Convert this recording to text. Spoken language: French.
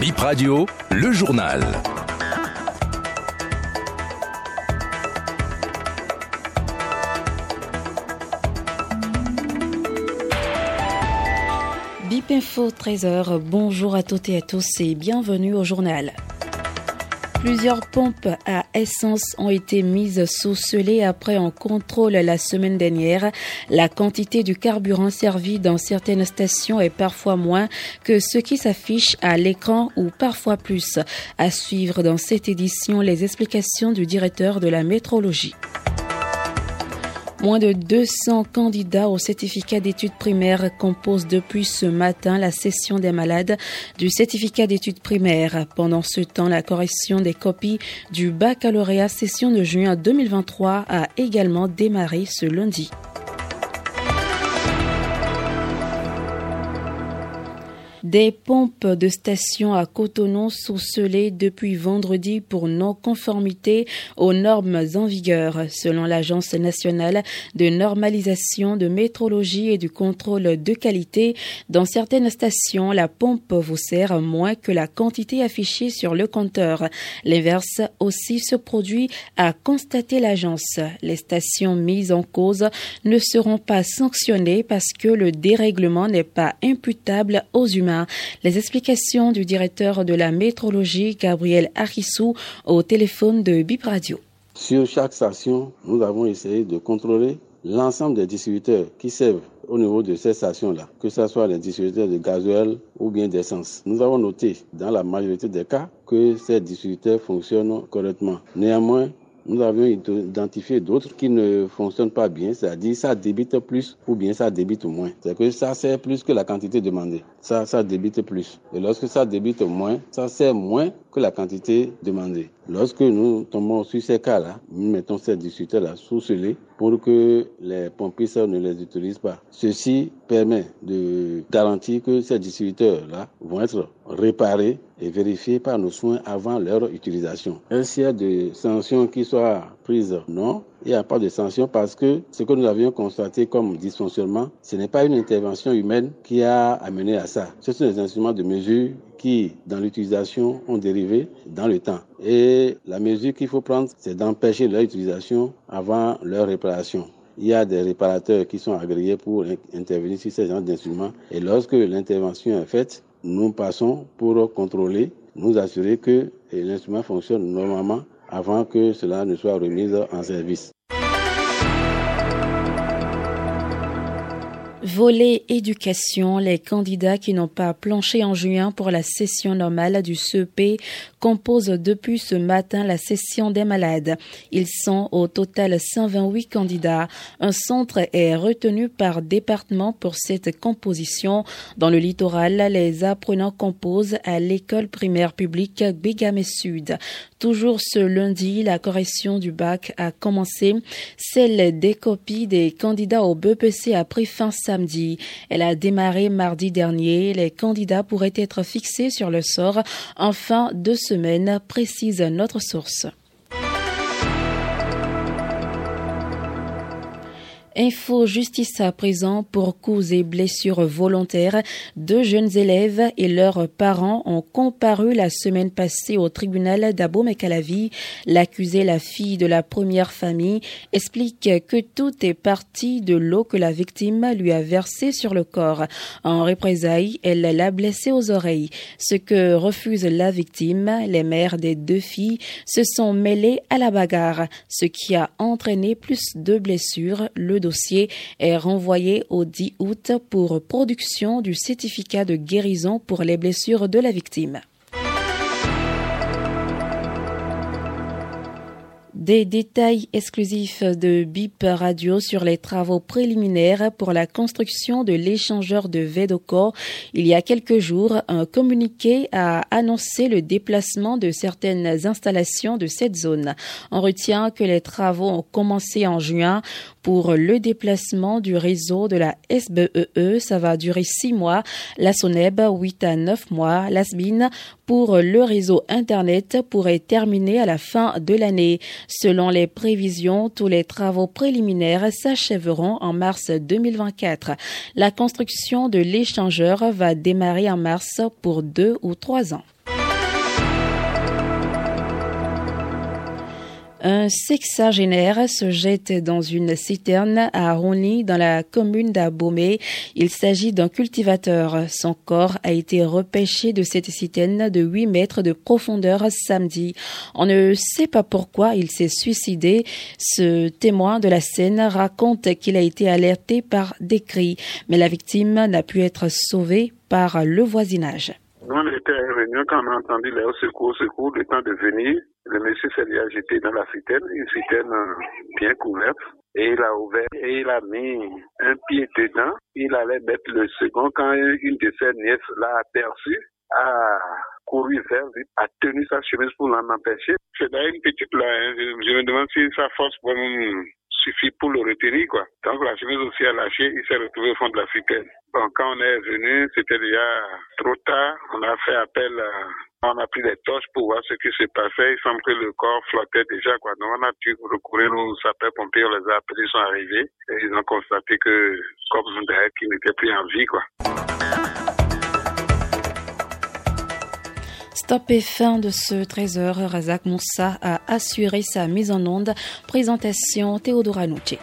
Bip Radio, le journal. Bip Info 13h, bonjour à toutes et à tous et bienvenue au journal. Plusieurs pompes à essence ont été mises sous scellé après un contrôle la semaine dernière. La quantité du carburant servi dans certaines stations est parfois moins que ce qui s'affiche à l'écran ou parfois plus. À suivre dans cette édition les explications du directeur de la métrologie. Moins de 200 candidats au certificat d'études primaires composent depuis ce matin la session des malades du certificat d'études primaires. Pendant ce temps, la correction des copies du baccalauréat session de juin 2023 a également démarré ce lundi. Des pompes de station à Cotonou sont scellées depuis vendredi pour non-conformité aux normes en vigueur. Selon l'Agence nationale de normalisation de métrologie et du contrôle de qualité, dans certaines stations, la pompe vous sert moins que la quantité affichée sur le compteur. L'inverse aussi se produit, à constater l'agence. Les stations mises en cause ne seront pas sanctionnées parce que le dérèglement n'est pas imputable aux humains. Les explications du directeur de la métrologie, Gabriel Arissou, au téléphone de Bip Radio. Sur chaque station, nous avons essayé de contrôler l'ensemble des distributeurs qui servent au niveau de ces stations-là, que ce soit les distributeurs de gasoil ou bien d'essence. Nous avons noté dans la majorité des cas que ces distributeurs fonctionnent correctement. Néanmoins, nous avions identifié d'autres qui ne fonctionnent pas bien, c'est-à-dire ça débite plus ou bien ça débite moins. C'est que ça sert plus que la quantité demandée. Ça, ça débite plus. Et lorsque ça débite moins, ça sert moins la quantité demandée. Lorsque nous tombons sur ces cas-là, nous mettons ces distributeurs-là sous scellé pour que les pompistes ne les utilisent pas. Ceci permet de garantir que ces distributeurs-là vont être réparés et vérifiés par nos soins avant leur utilisation. Y a des sanctions qui soient prises Non, il n'y a pas de sanctions parce que ce que nous avions constaté comme dysfonctionnement, ce n'est pas une intervention humaine qui a amené à ça. Ce sont des instruments de mesure qui, dans l'utilisation, ont dérivé dans le temps. Et la mesure qu'il faut prendre, c'est d'empêcher leur utilisation avant leur réparation. Il y a des réparateurs qui sont agréés pour intervenir sur ces genres d'instruments. Et lorsque l'intervention est faite, nous passons pour contrôler, nous assurer que l'instrument fonctionne normalement avant que cela ne soit remis en service. Volet éducation, les candidats qui n'ont pas planché en juin pour la session normale du CEP composent depuis ce matin la session des malades. Ils sont au total 128 candidats. Un centre est retenu par département pour cette composition. Dans le littoral, les apprenants composent à l'école primaire publique Bégame Sud. Toujours ce lundi, la correction du bac a commencé. Celle des copies des candidats au BPC a pris fin samedi. Elle a démarré mardi dernier. Les candidats pourraient être fixés sur le sort en fin de semaine, précise notre source. Info justice à présent pour coups et blessures volontaires. Deux jeunes élèves et leurs parents ont comparu la semaine passée au tribunal d'Abomey-Calavi. L'accusé, la fille de la première famille, explique que tout est parti de l'eau que la victime lui a versée sur le corps. En représailles, elle l'a blessé aux oreilles. Ce que refuse la victime, les mères des deux filles se sont mêlées à la bagarre, ce qui a entraîné plus de blessures. Le dossier est renvoyé au 10 août pour production du certificat de guérison pour les blessures de la victime. Des détails exclusifs de BIP Radio sur les travaux préliminaires pour la construction de l'échangeur de Vedoco. Il y a quelques jours, un communiqué a annoncé le déplacement de certaines installations de cette zone. On retient que les travaux ont commencé en juin Pour le déplacement du réseau de la SBEE, e, ça va durer six mois. La SONEB, 8 à 9 mois. La SBIN, pour le réseau Internet, pourrait terminer à la fin de l'année. Selon les prévisions, tous les travaux préliminaires s'achèveront en mars 2024. La construction de l'échangeur va démarrer en mars pour deux ou trois ans. Un sexagénaire se jette dans une citerne à Rony, dans la commune d'Abomey. Il s'agit d'un cultivateur. Son corps a été repêché de cette citerne de 8 mètres de profondeur samedi. On ne sait pas pourquoi il s'est suicidé. Ce témoin de la scène raconte qu'il a été alerté par des cris, mais la victime n'a pu être sauvée par le voisinage. on était quand on a entendu les secours, secours, le temps de venir. Le monsieur s'est jeté dans la citerne, une citerne bien couverte. Et il a ouvert et il a mis un pied dedans. Il allait mettre le second quand une de ses nièces l'a aperçu, a couru vers lui, a tenu sa chemise pour l'en empêcher. C'est dans une petite là, hein. je me demande si sa force pour suffit pour le retenir, quoi. Donc la chemise aussi a lâché, il s'est retrouvé au fond de la citerne. Bon, quand on est venu, c'était déjà trop tard. On a fait appel on a pris des torches pour voir ce qui s'est passé. Il semble que le corps flottait déjà, quoi. Donc, on a dû recourir aux sapeurs-pompiers, on les a appelés, ils sont arrivés. Ils ont constaté que, comme derrière, qu'il n'était plus en vie, quoi. Stop et fin de ce 13h. Razak Moussa a assuré sa mise en onde. Présentation Théodora Nucci.